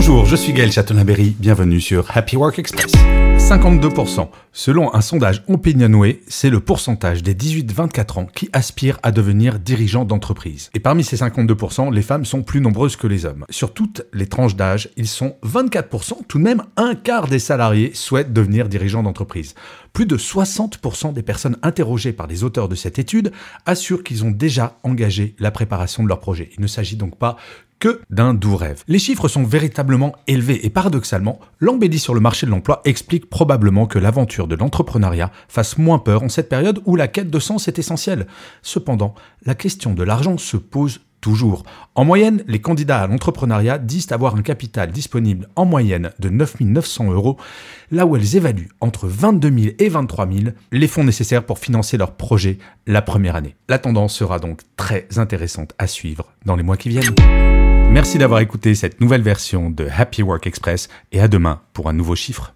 Bonjour, je suis Gaël Chatonaberry, bienvenue sur Happy Work Express. 52%. Selon un sondage Opinionway, c'est le pourcentage des 18-24 ans qui aspirent à devenir dirigeants d'entreprise. Et parmi ces 52%, les femmes sont plus nombreuses que les hommes. Sur toutes les tranches d'âge, ils sont 24%, tout de même un quart des salariés souhaitent devenir dirigeants d'entreprise. Plus de 60% des personnes interrogées par les auteurs de cette étude assurent qu'ils ont déjà engagé la préparation de leur projet. Il ne s'agit donc pas que d'un doux rêve. Les chiffres sont véritablement élevés et paradoxalement, l'embellie sur le marché de l'emploi explique probablement que l'aventure de l'entrepreneuriat fasse moins peur en cette période où la quête de sens est essentielle. Cependant, la question de l'argent se pose En moyenne, les candidats à l'entrepreneuriat disent avoir un capital disponible en moyenne de 9 900 euros, là où elles évaluent entre 22 000 et 23 000 les fonds nécessaires pour financer leur projet la première année. La tendance sera donc très intéressante à suivre dans les mois qui viennent. Merci d'avoir écouté cette nouvelle version de Happy Work Express et à demain pour un nouveau chiffre.